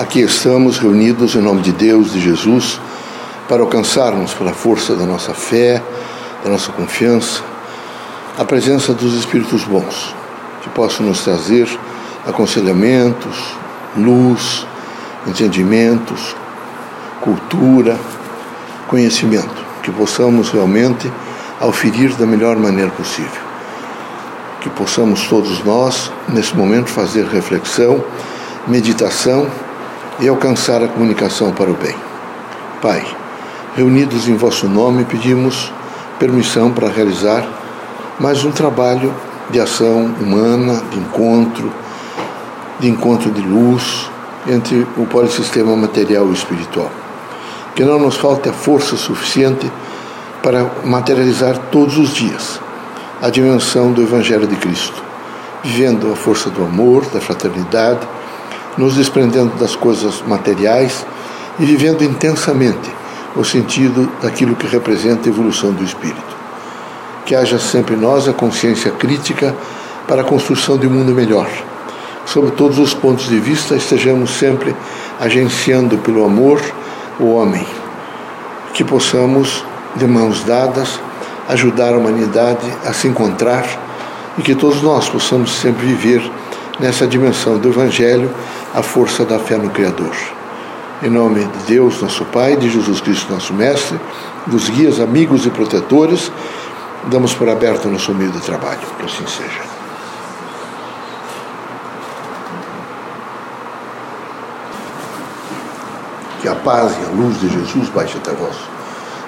Aqui estamos reunidos em nome de Deus, de Jesus, para alcançarmos pela força da nossa fé, da nossa confiança, a presença dos Espíritos bons, que possam nos trazer aconselhamentos, luz, entendimentos, cultura, conhecimento, que possamos realmente auferir da melhor maneira possível. Que possamos todos nós, nesse momento, fazer reflexão, meditação e alcançar a comunicação para o bem. Pai, reunidos em vosso nome, pedimos permissão para realizar mais um trabalho de ação humana, de encontro, de encontro de luz entre o polissistema material e espiritual. Que não nos falte a força suficiente para materializar todos os dias a dimensão do Evangelho de Cristo, vivendo a força do amor, da fraternidade, nos desprendendo das coisas materiais e vivendo intensamente o sentido daquilo que representa a evolução do espírito. Que haja sempre em nós a consciência crítica para a construção de um mundo melhor. Sob todos os pontos de vista, estejamos sempre agenciando pelo amor o homem. Que possamos, de mãos dadas, ajudar a humanidade a se encontrar e que todos nós possamos sempre viver nessa dimensão do Evangelho a força da fé no Criador. Em nome de Deus, nosso Pai, de Jesus Cristo, nosso Mestre, dos guias, amigos e protetores, damos por aberto o nosso meio de trabalho. Que assim seja. Que a paz e a luz de Jesus baixe até vós.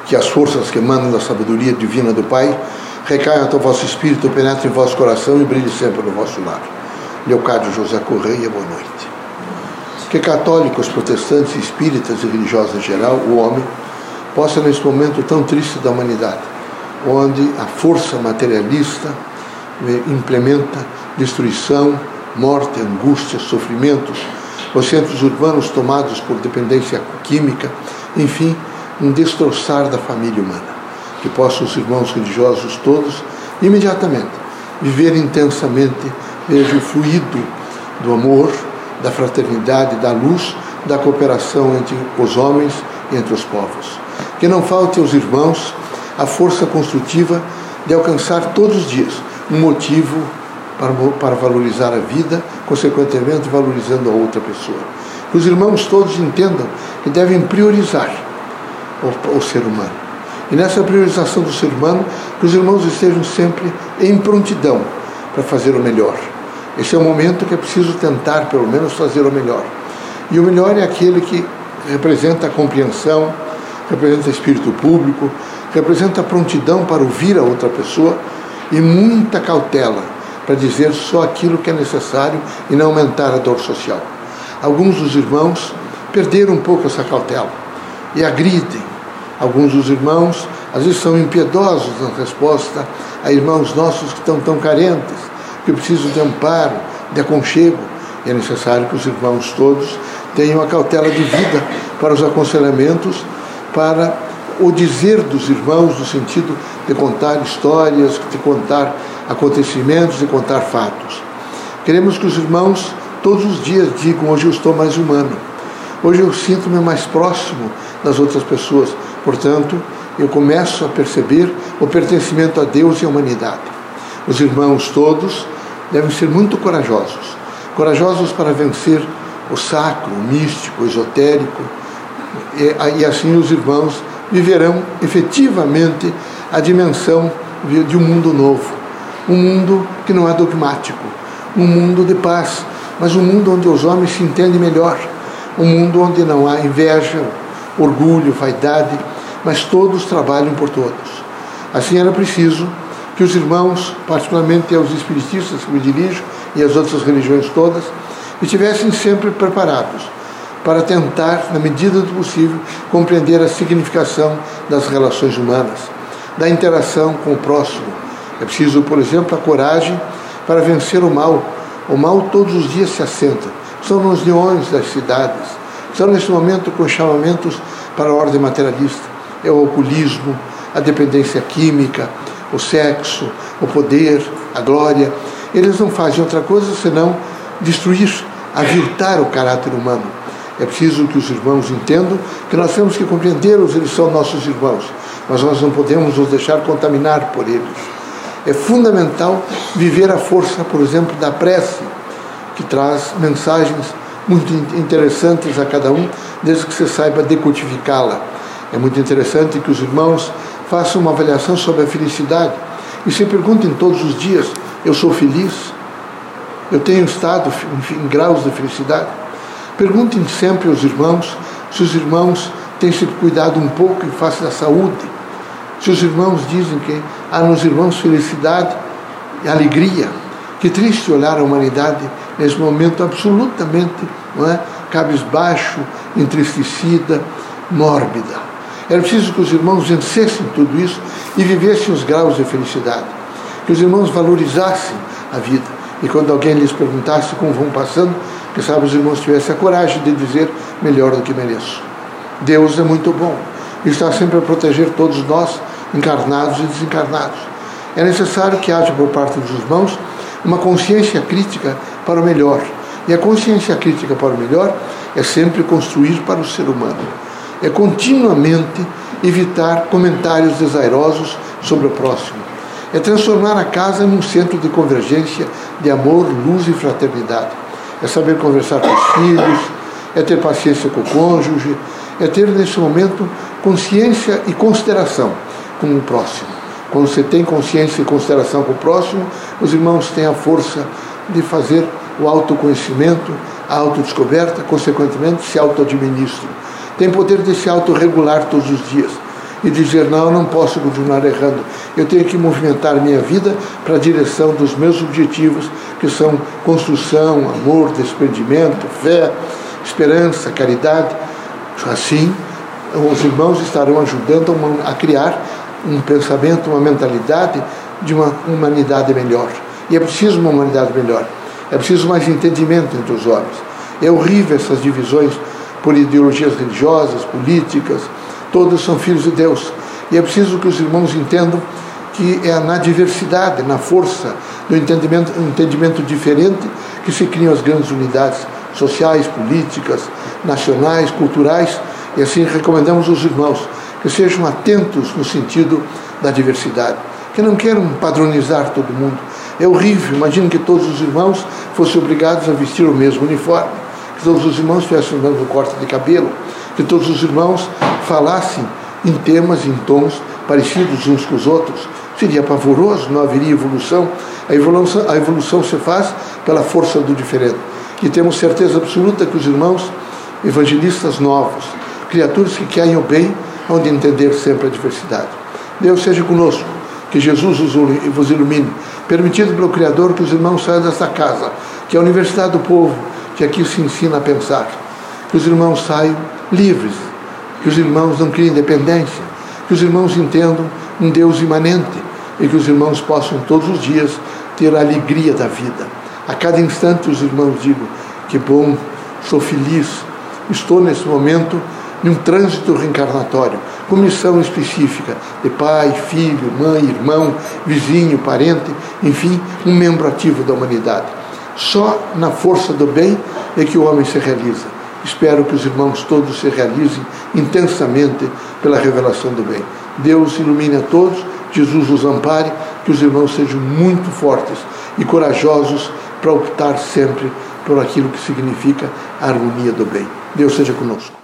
Que as forças que emanam da sabedoria divina do Pai recaiam até o vosso espírito, penetrem em vosso coração e brilhem sempre no vosso lar. Leocádio José Correia, boa noite que católicos, protestantes, espíritas e religiosos em geral, o homem, possa nesse momento tão triste da humanidade, onde a força materialista eh, implementa destruição, morte, angústia, sofrimentos, os centros urbanos tomados por dependência química, enfim, um destroçar da família humana. Que possam os irmãos religiosos todos, imediatamente, viver intensamente, veja o fluido do amor, da fraternidade, da luz, da cooperação entre os homens e entre os povos. Que não falte aos irmãos a força construtiva de alcançar todos os dias um motivo para, para valorizar a vida, consequentemente valorizando a outra pessoa. Que os irmãos todos entendam que devem priorizar o, o ser humano. E nessa priorização do ser humano, que os irmãos estejam sempre em prontidão para fazer o melhor esse é o momento que é preciso tentar, pelo menos, fazer o melhor. E o melhor é aquele que representa a compreensão, representa espírito público, representa a prontidão para ouvir a outra pessoa e muita cautela para dizer só aquilo que é necessário e não aumentar a dor social. Alguns dos irmãos perderam um pouco essa cautela e agridem. Alguns dos irmãos, às vezes, são impiedosos na resposta a irmãos nossos que estão tão carentes que precisam de amparo, de aconchego. E é necessário que os irmãos todos tenham a cautela de vida para os aconselhamentos, para o dizer dos irmãos, no sentido de contar histórias, de contar acontecimentos, de contar fatos. Queremos que os irmãos todos os dias digam: hoje eu estou mais humano, hoje eu sinto-me mais próximo das outras pessoas. Portanto, eu começo a perceber o pertencimento a Deus e à humanidade. Os irmãos todos devem ser muito corajosos. Corajosos para vencer o sacro, o místico, o esotérico, e, e assim os irmãos viverão efetivamente a dimensão de um mundo novo, um mundo que não é dogmático, um mundo de paz, mas um mundo onde os homens se entendem melhor, um mundo onde não há inveja, orgulho, vaidade, mas todos trabalham por todos. Assim era preciso que os irmãos, particularmente aos espiritistas que me dirijo e as outras religiões todas, estivessem sempre preparados para tentar, na medida do possível, compreender a significação das relações humanas, da interação com o próximo. É preciso, por exemplo, a coragem para vencer o mal. O mal todos os dias se assenta. São nos leões das cidades. São nesse momento com chamamentos para a ordem materialista. É o alcoolismo, a dependência química, o sexo, o poder, a glória. Eles não fazem outra coisa senão destruir, aviltar o caráter humano. É preciso que os irmãos entendam que nós temos que compreendê-los, eles são nossos irmãos, mas nós não podemos nos deixar contaminar por eles. É fundamental viver a força, por exemplo, da prece, que traz mensagens muito interessantes a cada um, desde que você saiba decodificá-la. É muito interessante que os irmãos façam uma avaliação sobre a felicidade e se perguntem todos os dias: eu sou feliz? Eu tenho estado em graus de felicidade? Perguntem sempre aos irmãos se os irmãos têm se cuidado um pouco em face da saúde. Se os irmãos dizem que há nos irmãos felicidade e alegria. Que triste olhar a humanidade nesse momento absolutamente não é, cabisbaixo, entristecida, mórbida. Era preciso que os irmãos vencessem tudo isso e vivessem os graus de felicidade. Que os irmãos valorizassem a vida. E quando alguém lhes perguntasse como vão passando, que sabe os irmãos tivessem a coragem de dizer melhor do que mereço. Deus é muito bom e está sempre a proteger todos nós, encarnados e desencarnados. É necessário que haja por parte dos irmãos uma consciência crítica para o melhor. E a consciência crítica para o melhor é sempre construir para o ser humano. É continuamente evitar comentários desairosos sobre o próximo. É transformar a casa em um centro de convergência de amor, luz e fraternidade é saber conversar com os filhos, é ter paciência com o cônjuge, é ter nesse momento consciência e consideração com o próximo. Quando você tem consciência e consideração com o próximo, os irmãos têm a força de fazer o autoconhecimento, a autodescoberta, consequentemente se autoadministram. Tem poder de se autorregular todos os dias e dizer: não, eu não posso continuar errando. Eu tenho que movimentar minha vida para a direção dos meus objetivos, que são construção, amor, desprendimento, fé, esperança, caridade. Assim, os irmãos estarão ajudando a criar um pensamento, uma mentalidade de uma humanidade melhor. E é preciso uma humanidade melhor. É preciso mais entendimento entre os homens. É horrível essas divisões por ideologias religiosas, políticas, Todos são filhos de Deus. E é preciso que os irmãos entendam que é na diversidade, na força do entendimento, entendimento diferente que se criam as grandes unidades sociais, políticas, nacionais, culturais. E assim recomendamos aos irmãos que sejam atentos no sentido da diversidade, que não queiram padronizar todo mundo. É horrível, imagine que todos os irmãos fossem obrigados a vestir o mesmo uniforme, que todos os irmãos tivessem o mesmo corte de cabelo, que todos os irmãos falassem em temas, em tons parecidos uns com os outros. Seria pavoroso, não haveria evolução. A evolução, a evolução se faz pela força do diferente. E temos certeza absoluta que os irmãos evangelistas novos, criaturas que querem o bem, hão de entender sempre a diversidade. Deus seja conosco, que Jesus vos ilumine, permitido pelo Criador que os irmãos saiam desta casa, que é a Universidade do Povo, que aqui se ensina a pensar, que os irmãos saiam livres, que os irmãos não criem independência, que os irmãos entendam um Deus imanente e que os irmãos possam todos os dias ter a alegria da vida. A cada instante os irmãos digam: que bom, sou feliz, estou nesse momento num trânsito reencarnatório, com missão específica de pai, filho, mãe, irmão, vizinho, parente, enfim, um membro ativo da humanidade. Só na força do bem é que o homem se realiza. Espero que os irmãos todos se realizem intensamente pela revelação do bem. Deus ilumine a todos, Jesus os ampare, que os irmãos sejam muito fortes e corajosos para optar sempre por aquilo que significa a harmonia do bem. Deus seja conosco.